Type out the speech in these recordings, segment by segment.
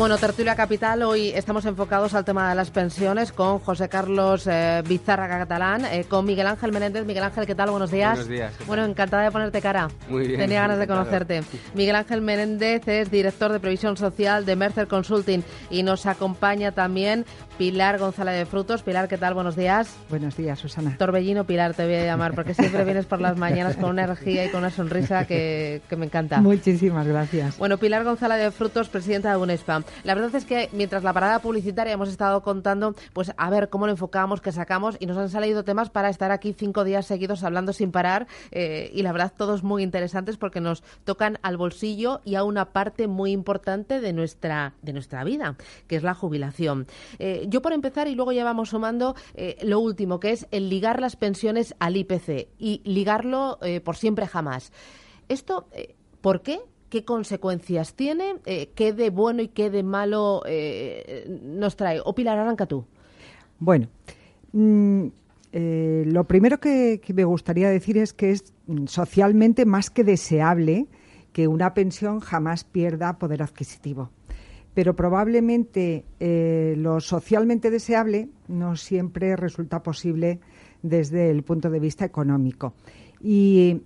Bueno, Tertulia Capital, hoy estamos enfocados al tema de las pensiones con José Carlos eh, Bizarra Catalán, eh, con Miguel Ángel Menéndez. Miguel Ángel, ¿qué tal? Buenos días. Buenos días. Bueno, encantada de ponerte cara. Muy bien. Tenía ganas de conocerte. Miguel Ángel Menéndez es director de Previsión Social de Mercer Consulting y nos acompaña también Pilar González de Frutos. Pilar, ¿qué tal? Buenos días. Buenos días, Susana. Torbellino Pilar te voy a llamar porque siempre vienes por las mañanas con una energía y con una sonrisa que, que me encanta. Muchísimas gracias. Bueno, Pilar González de Frutos, presidenta de UNESPA. La verdad es que mientras la parada publicitaria hemos estado contando, pues a ver cómo lo enfocamos, qué sacamos, y nos han salido temas para estar aquí cinco días seguidos hablando sin parar, eh, y la verdad todos muy interesantes porque nos tocan al bolsillo y a una parte muy importante de nuestra, de nuestra vida, que es la jubilación. Eh, yo por empezar, y luego ya vamos sumando eh, lo último, que es el ligar las pensiones al IPC y ligarlo por siempre jamás. Esto, ¿por qué? ¿Qué consecuencias tiene? Eh, ¿Qué de bueno y qué de malo eh, nos trae? O Pilar, arranca tú. Bueno, mm, eh, lo primero que, que me gustaría decir es que es mm, socialmente más que deseable que una pensión jamás pierda poder adquisitivo. Pero probablemente lo socialmente deseable no siempre resulta posible desde el punto de vista económico. Y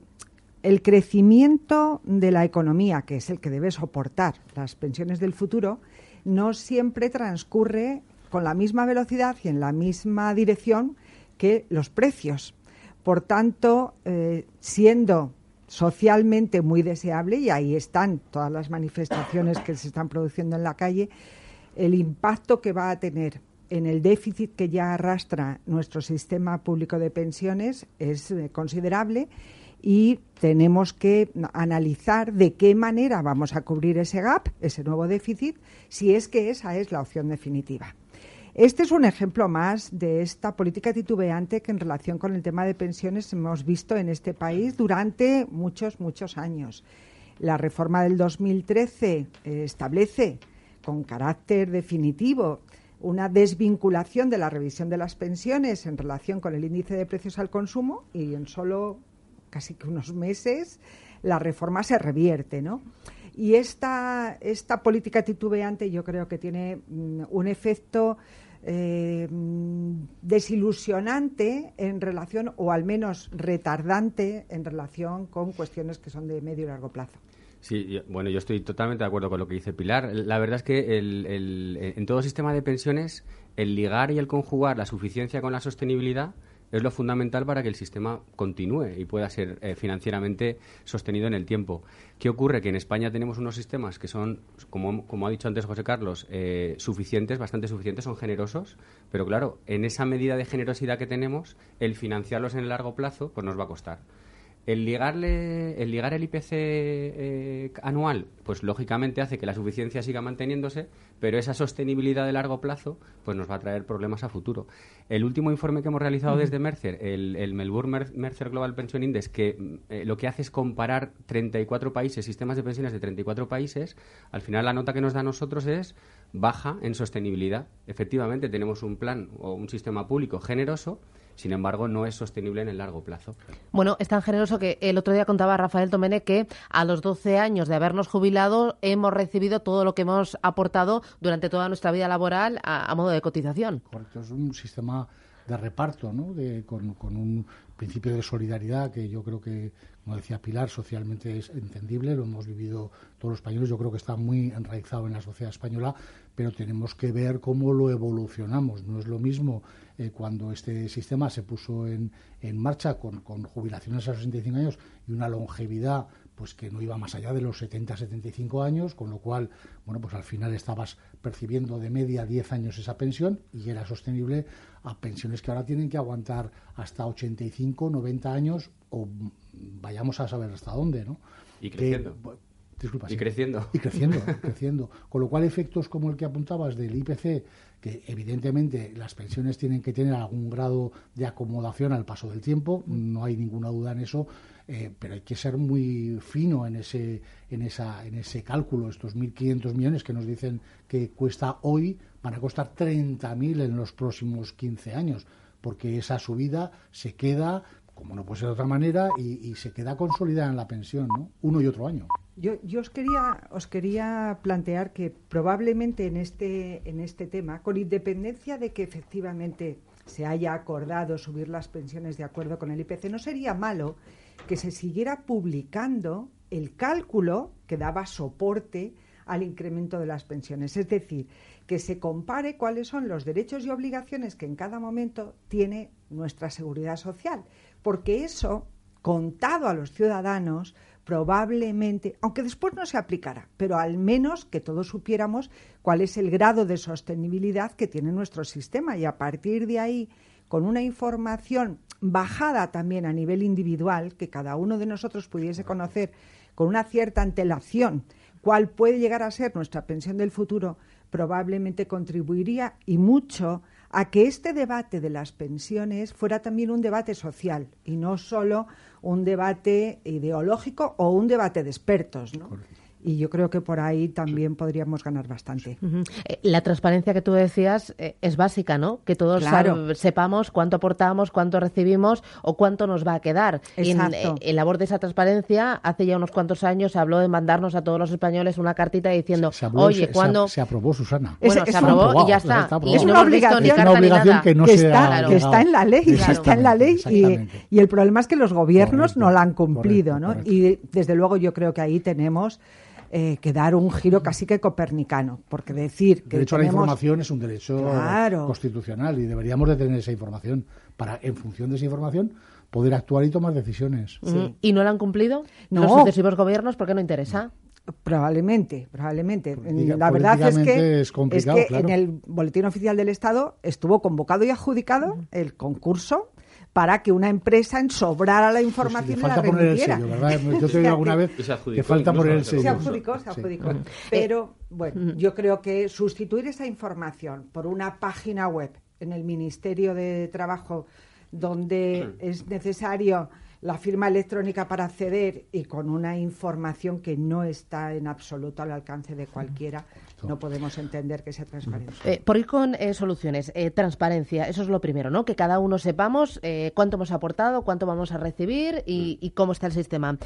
el crecimiento de la economía, que es el que debe soportar las pensiones del futuro, no siempre transcurre con la misma velocidad y en la misma dirección que los precios. Por tanto, eh, siendo socialmente muy deseable, y ahí están todas las manifestaciones que se están produciendo en la calle, el impacto que va a tener en el déficit que ya arrastra nuestro sistema público de pensiones es eh, considerable y tenemos que analizar de qué manera vamos a cubrir ese gap, ese nuevo déficit, si es que esa es la opción definitiva. Este es un ejemplo más de esta política titubeante que en relación con el tema de pensiones hemos visto en este país durante muchos, muchos años. La reforma del 2013 eh, establece con carácter definitivo una desvinculación de la revisión de las pensiones en relación con el índice de precios al consumo y en solo casi que unos meses la reforma se revierte, ¿no? Y esta, esta política titubeante yo creo que tiene mm, un efecto eh, desilusionante en relación, o al menos retardante en relación con cuestiones que son de medio y largo plazo. Sí, bueno, yo estoy totalmente de acuerdo con lo que dice Pilar. La verdad es que el- en todo sistema de pensiones, el ligar y el conjugar la suficiencia con la sostenibilidad es lo fundamental para que el sistema continúe y pueda ser eh, financieramente sostenido en el tiempo. ¿Qué ocurre? Que en España tenemos unos sistemas que son, como, ha dicho antes José Carlos, eh, suficientes, bastante suficientes, son generosos, pero claro, en esa medida de generosidad que tenemos, el financiarlos en el largo plazo, pues nos va a costar. El ligarle, el ligar el IPC eh, anual, pues lógicamente hace que la suficiencia siga manteniéndose, pero esa sostenibilidad de largo plazo, pues nos va a traer problemas a futuro. El último informe que hemos realizado desde Mercer, el, el Melbourne Mer- Mercer Global Pension Index, que eh, lo que hace es comparar 34 países, sistemas de pensiones de 34 países, al final la nota que nos da a nosotros es baja en sostenibilidad. Efectivamente, tenemos un plan o un sistema público generoso, sin embargo, no es sostenible en el largo plazo. Bueno, es tan generoso que el otro día contaba Rafael Tomene que a los 12 años de habernos jubilado hemos recibido todo lo que hemos aportado durante toda nuestra vida laboral a, a modo de cotización. Correcto, es un sistema de reparto, ¿no? De, con, con un principio de solidaridad que yo creo que, como decía Pilar, socialmente es entendible, lo hemos vivido todos los españoles, yo creo que está muy enraizado en la sociedad española, pero tenemos que ver cómo lo evolucionamos. No es lo mismo eh, cuando este sistema se puso en, en marcha con, con jubilaciones a los 65 años y una longevidad pues que no iba más allá de los 70, 75 años, con lo cual, bueno, pues al final estabas percibiendo de media 10 años esa pensión y era sostenible a pensiones que ahora tienen que aguantar hasta 85, 90 años o vayamos a saber hasta dónde, ¿no? Y creciendo. Que, disculpa, Y sí. creciendo. Y creciendo, creciendo. Con lo cual, efectos como el que apuntabas del IPC, que evidentemente las pensiones tienen que tener algún grado de acomodación al paso del tiempo, no hay ninguna duda en eso, eh, pero hay que ser muy fino en ese, en esa, en ese cálculo. Estos 1.500 millones que nos dicen que cuesta hoy van a costar 30.000 en los próximos 15 años. porque esa subida se queda, como no puede ser de otra manera, y, se queda consolidada en la pensión, ¿no? Uno y otro año. Yo, yo, os quería os quería plantear que probablemente en este en este tema, con independencia de que efectivamente se haya acordado subir las pensiones de acuerdo con el IPC, no sería malo que se siguiera publicando el cálculo que daba soporte al incremento de las pensiones. Es decir, que se compare cuáles son los derechos y obligaciones que en cada momento tiene nuestra seguridad social, porque eso, contado a los ciudadanos, probablemente, aunque después no se aplicara, pero al menos que todos supiéramos cuál es el grado de sostenibilidad que tiene nuestro sistema. Y a partir de ahí, con una información bajada también a nivel individual, que cada uno de nosotros pudiese conocer con una cierta antelación cuál puede llegar a ser nuestra pensión del futuro, probablemente contribuiría y mucho a que este debate de las pensiones fuera también un debate social y no solo un debate ideológico o un debate de expertos. ¿no? Y yo creo que por ahí también podríamos ganar bastante. Eh, la transparencia que tú decías eh, es básica, ¿no? Que todos sepamos cuánto aportamos, cuánto recibimos o cuánto nos va a quedar. Y en, eh, labor de esa transparencia, hace ya unos cuantos años se habló de mandarnos a todos los españoles una cartita diciendo, oye, ¿cuándo...? Se, aprobó, Susana. Bueno, se aprobó y ya está. y es una obligación, que, no está, que está en la ley, está en la ley y, el problema es que los gobiernos no la han cumplido, ¿no? Y desde luego yo creo que ahí tenemos eh, que dar un giro casi que copernicano, porque decir que el derecho a la información es un derecho constitucional y deberíamos de tener esa información para, en función de esa información, poder actuar y tomar decisiones. ¿Y no la han cumplido los sucesivos gobiernos? ¿Por qué no interesa? Probablemente, probablemente. la verdad es que, en el Boletín Oficial del Estado estuvo convocado y adjudicado el concurso para que una empresa ensobrara la información pues y la poner el sello, ¿verdad? Yo te digo alguna vez que falta poner el sello. Se adjudicó, se adjudicó. Pero, bueno, yo creo que sustituir esa información por una página web en el Ministerio de Trabajo donde es necesario la firma electrónica para acceder y con una información que no está en absoluto al alcance de cualquiera, no podemos entender que sea transparente. Eh, por ir con eh, soluciones, eh, transparencia, eso es lo primero, ¿no? Que cada uno sepamos cuánto hemos aportado, cuánto vamos a recibir y, cómo está el sistema.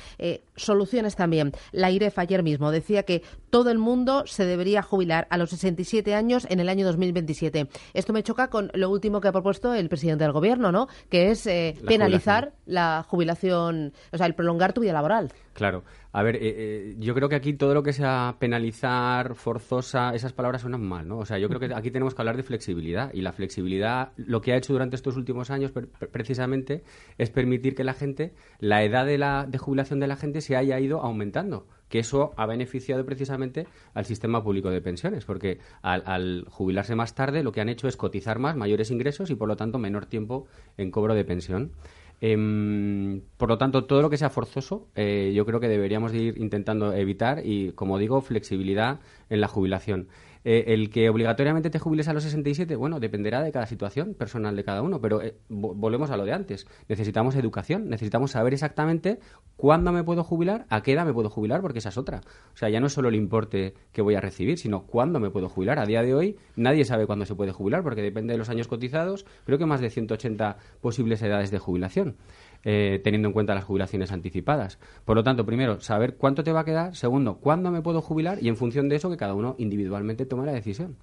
soluciones también. La IREF ayer mismo decía que todo el mundo se debería jubilar a los 67 años en el año 2027. Esto me choca con lo último que ha propuesto el presidente del gobierno, ¿no? Que es penalizar la jubilación, o sea, el prolongar tu vida laboral. Claro. A ver, eh, eh, yo creo que aquí todo lo que sea penalizar, forzosa, esas palabras suenan mal, ¿no? O sea, yo creo que aquí tenemos que hablar de flexibilidad y la flexibilidad, lo que ha hecho durante estos últimos años precisamente es permitir que la gente, la edad de, la, de jubilación de la gente se haya ido aumentando que eso ha beneficiado precisamente al sistema público de pensiones, porque al, al, jubilarse más tarde lo que han hecho es cotizar más, mayores ingresos y por lo tanto menor tiempo en cobro de pensión. Em, por lo tanto, todo lo que sea forzoso, eh, yo creo que deberíamos ir intentando evitar y, como digo, flexibilidad en la jubilación. Eh, el que obligatoriamente te jubiles a los 67, bueno, dependerá de cada situación personal de cada uno, pero eh, volvemos a lo de antes. Necesitamos educación, necesitamos saber exactamente cuándo me puedo jubilar, a qué edad me puedo jubilar, porque esa es otra. O sea, ya no es solo el importe que voy a recibir, sino cuándo me puedo jubilar. A día de hoy nadie sabe cuándo se puede jubilar, porque depende de los años cotizados, creo que más de 180 posibles edades de jubilación. Eh, teniendo en cuenta las jubilaciones anticipadas. Por lo tanto, primero, saber cuánto te va a quedar. Segundo, cuándo me puedo jubilar y en función de eso que cada uno individualmente tome la decisión.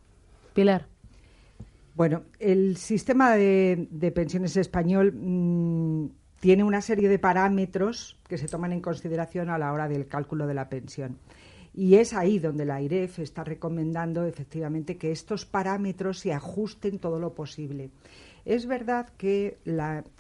Pilar. Bueno, el sistema de, pensiones español mm, tiene una serie de parámetros que se toman en consideración a la hora del cálculo de la pensión. Y es ahí donde la IREF está recomendando efectivamente que estos parámetros se ajusten todo lo posible. Es verdad que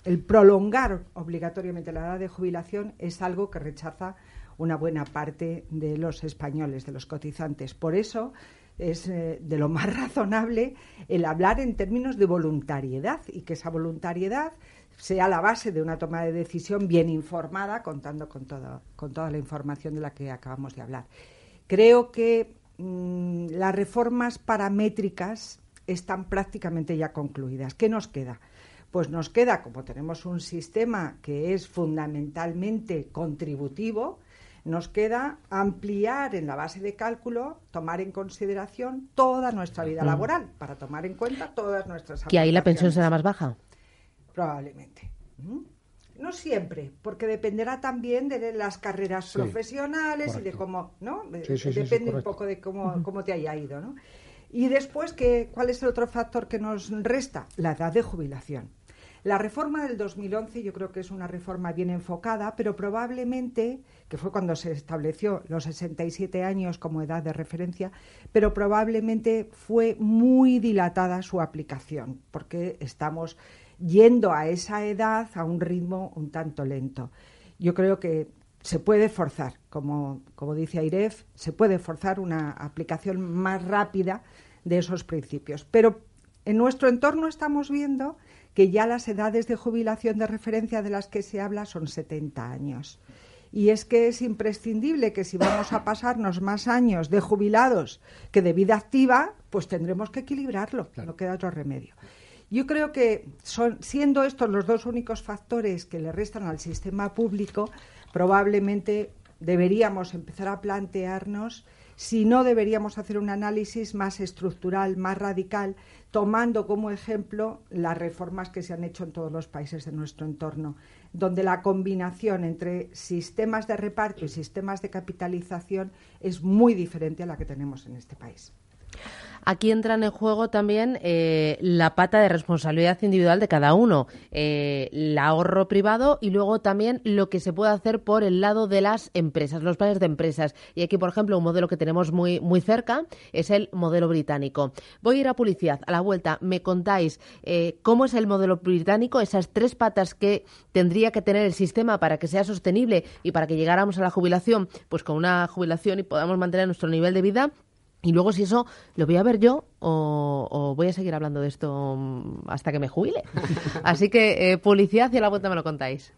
el prolongar obligatoriamente la edad de jubilación es algo que rechaza una buena parte de los españoles, de los cotizantes. Por eso es eh, de lo más razonable el hablar en términos de voluntariedad y que esa voluntariedad sea la base de una toma de decisión bien informada, contando con, con toda la información de la que acabamos de hablar. Creo que mm, las reformas paramétricas están prácticamente ya concluidas. ¿Qué nos queda? Pues nos queda, como tenemos un sistema que es fundamentalmente contributivo, nos queda ampliar en la base de cálculo, tomar en consideración toda nuestra vida laboral, para tomar en cuenta todas nuestras ¿Que ahí la pensión será más baja? Probablemente. No siempre, porque dependerá también de las carreras profesionales y de cómo, ¿no? Depende un poco de cómo, cómo te haya ido, ¿no? Y después, ¿qué, ¿cuál es el otro factor que nos resta? La edad de jubilación. La reforma del 2011 yo creo que es una reforma bien enfocada, pero probablemente, que fue cuando se estableció los 67 años como edad de referencia, pero probablemente fue muy dilatada su aplicación, porque estamos yendo a esa edad a un ritmo un tanto lento. Yo creo que se puede forzar, como, como dice Airef, se puede forzar una aplicación más rápida de esos principios. Pero en nuestro entorno estamos viendo que ya las edades de jubilación de referencia de las que se habla son 70 años. Y es que es imprescindible que si vamos a pasarnos más años de jubilados que de vida activa, pues tendremos que equilibrarlo, no queda otro remedio. Yo creo que son, siendo estos los dos únicos factores que le restan al sistema público, probablemente deberíamos empezar a plantearnos si no deberíamos hacer un análisis más estructural, más radical, tomando como ejemplo las reformas que se han hecho en todos los países de nuestro entorno, donde la combinación entre sistemas de reparto y sistemas de capitalización es muy diferente a la que tenemos en este país. Aquí entran en juego también eh, la pata de responsabilidad individual de cada uno, eh, el ahorro privado y luego también lo que se puede hacer por el lado de las empresas, los planes de empresas. Y aquí, por ejemplo, un modelo que tenemos muy, muy cerca es el modelo británico. Voy a ir a publicidad. A la vuelta, me contáis eh, cómo es el modelo británico, esas tres patas que tendría que tener el sistema para que sea sostenible y para que llegáramos a la jubilación, pues con una jubilación y podamos mantener nuestro nivel de vida y luego si eso lo voy a ver yo o, voy a seguir hablando de esto mm, hasta que me jubile. Así que eh, publicidad y a la vuelta me lo contáis.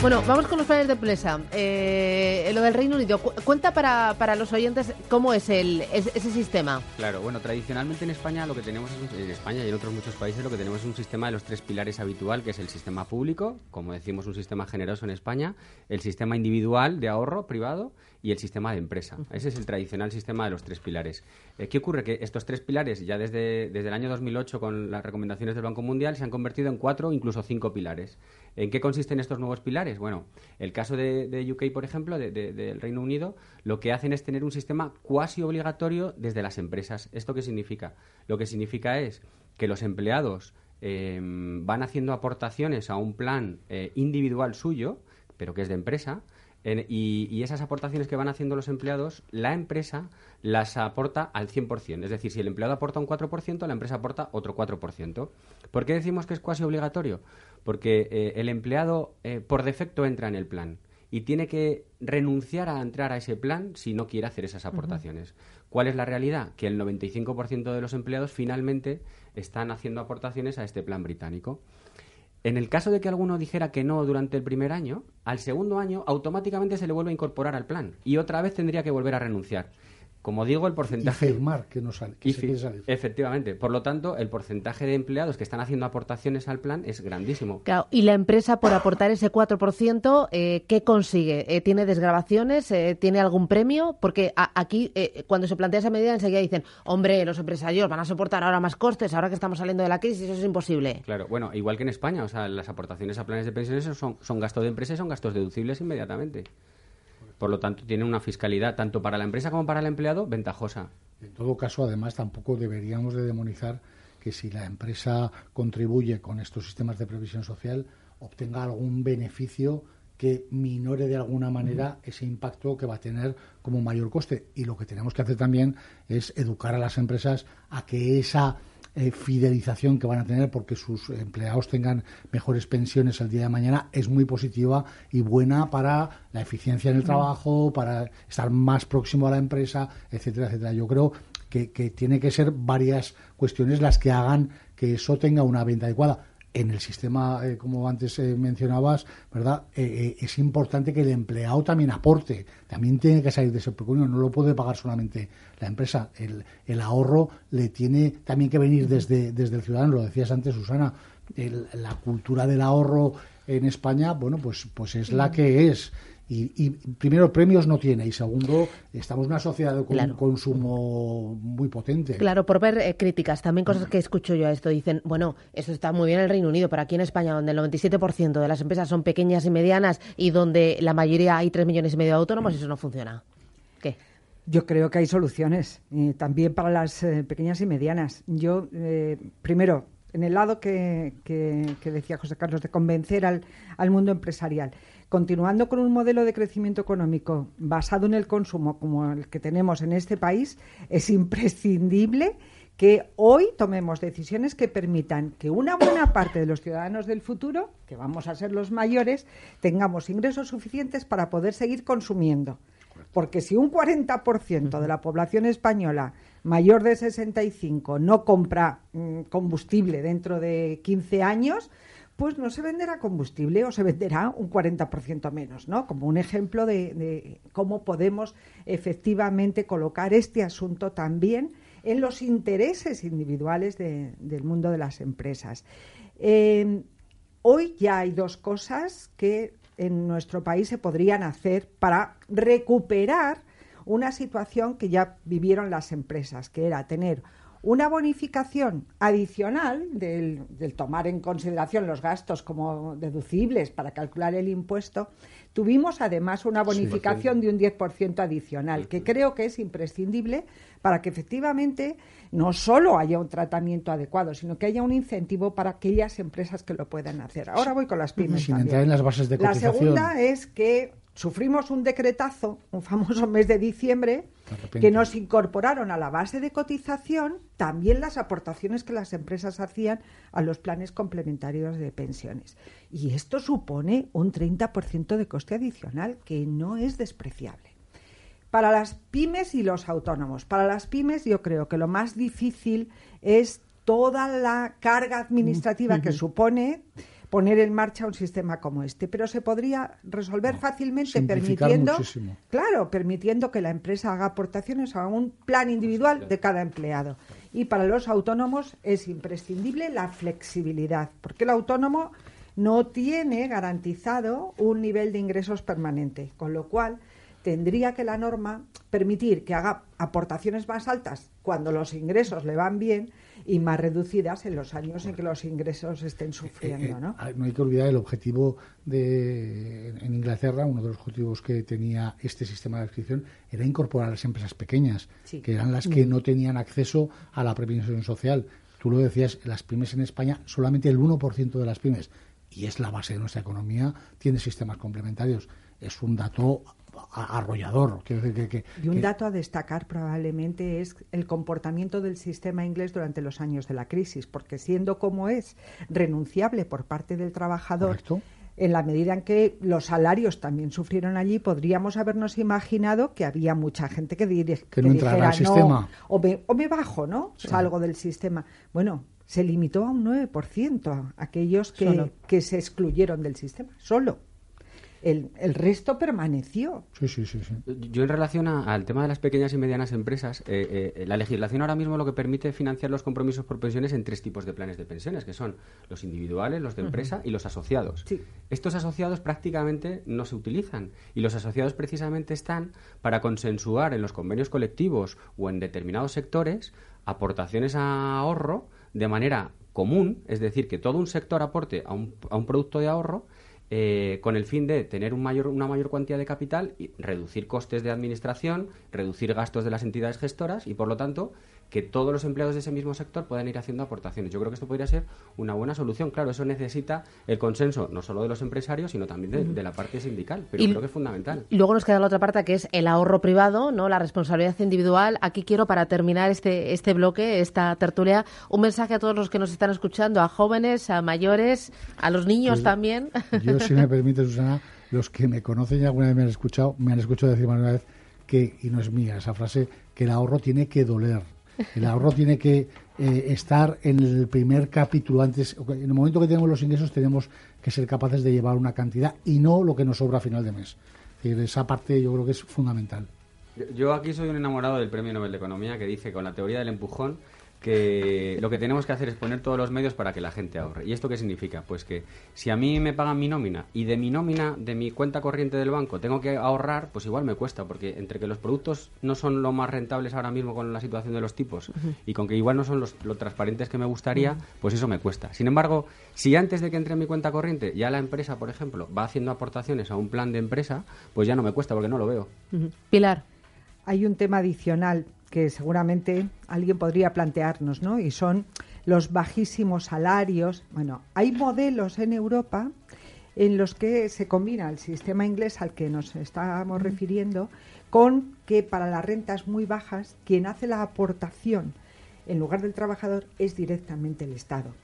Bueno, vamos con los planes de empresa. Eh, lo del Reino Unido. cuenta para, para, los oyentes cómo es el, ese sistema. Claro, bueno, tradicionalmente en España lo que tenemos en España y en otros muchos países lo que tenemos es un sistema de los tres pilares habitual, que es el sistema público, como decimos, un sistema generoso en España, el sistema individual de ahorro privado y el sistema de empresa. Ese es el tradicional sistema de los tres pilares. Eh, ¿Qué ocurre? Que estos tres pilares, ya desde, desde el año 2008, con las recomendaciones del Banco Mundial, se han convertido en cuatro, incluso cinco pilares. ¿En qué consisten estos nuevos pilares? Bueno, el caso de, UK, por ejemplo, del Reino Unido, lo que hacen es tener un sistema cuasi obligatorio desde las empresas. ¿Esto qué significa? Lo que significa es que los empleados eh, van haciendo aportaciones a un plan eh, individual suyo, pero que es de empresa, y, esas aportaciones que van haciendo los empleados, la empresa las aporta al 100%. Es decir, si el empleado aporta un 4%, la empresa aporta otro 4%. ¿Por qué decimos que es cuasi obligatorio? Porque eh, el empleado eh, por defecto entra en el plan y tiene que renunciar a entrar a ese plan si no quiere hacer esas aportaciones. ¿Cuál es la realidad? Que el 95% de los empleados finalmente están haciendo aportaciones a este plan británico. En el caso de que alguno dijera que no durante el primer año, al segundo año automáticamente se le vuelve a incorporar al plan y otra vez tendría que volver a renunciar. Como digo, el porcentaje. Y firmar que no sale. Efectivamente. Por lo tanto, el porcentaje de empleados que están haciendo aportaciones al plan es grandísimo. Claro. Y la empresa, por aportar ese 4%, eh, ¿qué consigue? Eh, ¿Tiene desgrabaciones? Eh, ¿Tiene algún premio? Porque aquí, eh, cuando se plantea esa medida, enseguida dicen: hombre, los empresarios van a soportar ahora más costes, ahora que estamos saliendo de la crisis, eso es imposible. Claro. Bueno, igual que en España, o sea, las aportaciones a planes de pensiones son, son gastos de empresa y son gastos deducibles inmediatamente. Por lo tanto, tiene una fiscalidad tanto para la empresa como para el empleado ventajosa. En todo caso, además, tampoco deberíamos de demonizar que si la empresa contribuye con estos sistemas de previsión social, obtenga algún beneficio que minore de alguna manera ese impacto que va a tener como mayor coste. Y lo que tenemos que hacer también es educar a las empresas a que esa eh, fidelización que van a tener porque sus empleados tengan mejores pensiones el día de mañana es muy positiva y buena para la eficiencia en el trabajo, para estar más próximo a la empresa, etcétera, etcétera. Yo creo que, que tiene que ser varias cuestiones las que hagan que eso tenga una venta adecuada en el sistema, eh, como antes eh, mencionabas, ¿verdad? Eh, es importante que el empleado también aporte, también tiene que salir de ese pecunio, no lo puede pagar solamente la empresa. El, el ahorro le tiene también que venir desde, desde el ciudadano, lo decías antes, Susana. la cultura del ahorro en España, bueno, pues, pues es la que es. Y, primero, premios no tiene. Y segundo, estamos en una sociedad con un consumo muy potente. Claro, por ver eh, críticas, también cosas que escucho yo a esto. Dicen, bueno, eso está muy bien en el Reino Unido, pero aquí en España, donde el 97% de las empresas son pequeñas y medianas y donde la mayoría hay 3 millones y medio de autónomos, eso no funciona. ¿Qué? Yo creo que hay soluciones, también para las eh, pequeñas y medianas. Yo, eh, primero, en el lado que, decía José Carlos, de convencer al, al mundo empresarial. Continuando con un modelo de crecimiento económico basado en el consumo como el que tenemos en este país, es imprescindible que hoy tomemos decisiones que permitan que una buena parte de los ciudadanos del futuro, que vamos a ser los mayores, tengamos ingresos suficientes para poder seguir consumiendo. Porque si un 40% de la población española mayor de 65 no compra mm, combustible dentro de 15 años, pues no se venderá combustible o se venderá un 40% menos, ¿no? Como un ejemplo de, cómo podemos efectivamente colocar este asunto también en los intereses individuales del mundo de las empresas. Eh, hoy ya hay dos cosas que en nuestro país se podrían hacer para recuperar una situación que ya vivieron las empresas, que era tener una bonificación adicional del, tomar en consideración los gastos como deducibles para calcular el impuesto, tuvimos además una bonificación de un 10% adicional, que creo que es imprescindible para que efectivamente no solo haya un tratamiento adecuado, sino que haya un incentivo para aquellas empresas que lo puedan hacer. Ahora voy con las pymes. Sin entrar en las bases de cotización. La segunda es que sufrimos un decretazo, un famoso mes de diciembre, que nos incorporaron a la base de cotización también las aportaciones que las empresas hacían a los planes complementarios de pensiones. Y esto supone un 30% de coste adicional, que no es despreciable. Para las pymes y los autónomos, para las pymes yo creo que lo más difícil es toda la carga administrativa que supone poner en marcha un sistema como este, pero se podría resolver fácilmente permitiendo, claro, permitiendo que la empresa haga aportaciones a un plan individual de cada empleado. Y para los autónomos es imprescindible la flexibilidad, porque el autónomo no tiene garantizado un nivel de ingresos permanente, con lo cual tendría que la norma permitir que haga aportaciones más altas cuando los ingresos le van bien y más reducidas en los años en que los ingresos estén sufriendo. Eh, eh, ¿no? no hay que olvidar el objetivo de en Inglaterra, uno de los objetivos que tenía este sistema de inscripción era incorporar a las empresas pequeñas, que eran las que mm. no tenían acceso a la previsión social. Tú lo decías, las pymes en España, solamente el 1% de las pymes, y es la base de nuestra economía, tiene sistemas complementarios. Es un dato arrollador. y un dato a destacar probablemente es el comportamiento del sistema inglés durante los años de la crisis, porque siendo como es renunciable por parte del trabajador, en la medida en que los salarios también sufrieron allí, podríamos habernos imaginado que había mucha gente que, diría que, no dijera, sistema. o, me, o me bajo, ¿no? Salgo del sistema. Bueno, se limitó a un 9% aquellos que, que se excluyeron del sistema, solo el, el resto permaneció. Sí, sí, sí, Yo en relación al tema de las pequeñas y medianas empresas, eh, eh, la legislación ahora mismo lo que permite financiar los compromisos por pensiones en tres tipos de planes de pensiones, que son los individuales, los de empresa y los asociados. Estos asociados prácticamente no se utilizan y los asociados precisamente están para consensuar en los convenios colectivos o en determinados sectores aportaciones a ahorro de manera común, es decir, que todo un sector aporte a un, a un producto de ahorro eh, con el fin de tener un mayor, una mayor cuantía de capital y reducir costes de administración, reducir gastos de las entidades gestoras y, por lo tanto, que todos los empleados de ese mismo sector puedan ir haciendo aportaciones. Yo creo que esto podría ser una buena solución. Claro, eso necesita el consenso no solo de los empresarios, sino también de, la parte sindical, pero creo que es fundamental. Y luego nos queda la otra parte que es el ahorro privado, no la responsabilidad individual. Aquí quiero, para terminar este, este bloque, esta tertulia, un mensaje a todos los que nos están escuchando, a jóvenes, a mayores, a los niños pues también. Yo, si me permite, Susana, los que me conocen y alguna vez me han escuchado, me han escuchado decir una vez que, y no es mía esa frase, que el ahorro tiene que doler el ahorro tiene que eh, estar en el primer capítulo antes. En el momento que tenemos los ingresos tenemos que ser capaces de llevar una cantidad y no lo que nos sobra a final de mes. esa parte yo creo que es fundamental. Yo aquí soy un enamorado del Premio Nobel de Economía que dice con la teoría del empujón que lo que tenemos que hacer es poner todos los medios para que la gente ahorre. ¿Y esto qué significa? Pues que si a mí me pagan mi nómina y de mi nómina, de mi cuenta corriente del banco, tengo que ahorrar, pues igual me cuesta, porque entre que los productos no son lo más rentables ahora mismo con la situación de los tipos y con que igual no son los, lo transparentes que me gustaría, pues eso me cuesta. Sin embargo, si antes de que entre en mi cuenta corriente ya la empresa, por ejemplo, va haciendo aportaciones a un plan de empresa, pues ya no me cuesta porque no lo veo. Pilar. Hay un tema adicional que seguramente alguien podría plantearnos, ¿no? Y son los bajísimos salarios. Bueno, hay modelos en Europa en los que se combina el sistema inglés al que nos estamos refiriendo con que para las rentas muy bajas quien hace la aportación en lugar del trabajador es directamente el Estado.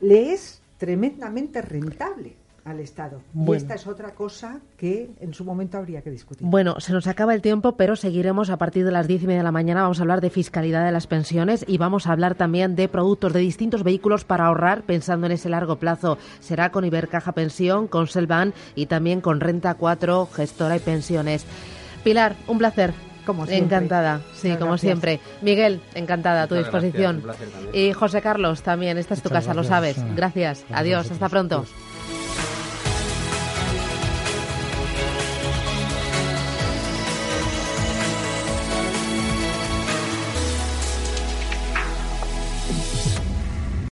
Le es tremendamente rentable al Estado. Y esta es otra cosa que en su momento habría que discutir. Bueno, se nos acaba el tiempo, pero seguiremos a partir de las diez y media de la mañana. Vamos a hablar de fiscalidad de las pensiones y vamos a hablar también de productos de distintos vehículos para ahorrar pensando en ese largo plazo. Será con Ibercaja Pensión, con Selvan y también con Renta 4, Gestora y Pensiones. Pilar, un placer. Como siempre. Encantada, sí, como siempre. Miguel, encantada a tu disposición. y José Carlos también, esta es tu casa, lo sabes. Gracias. Adiós, hasta pronto.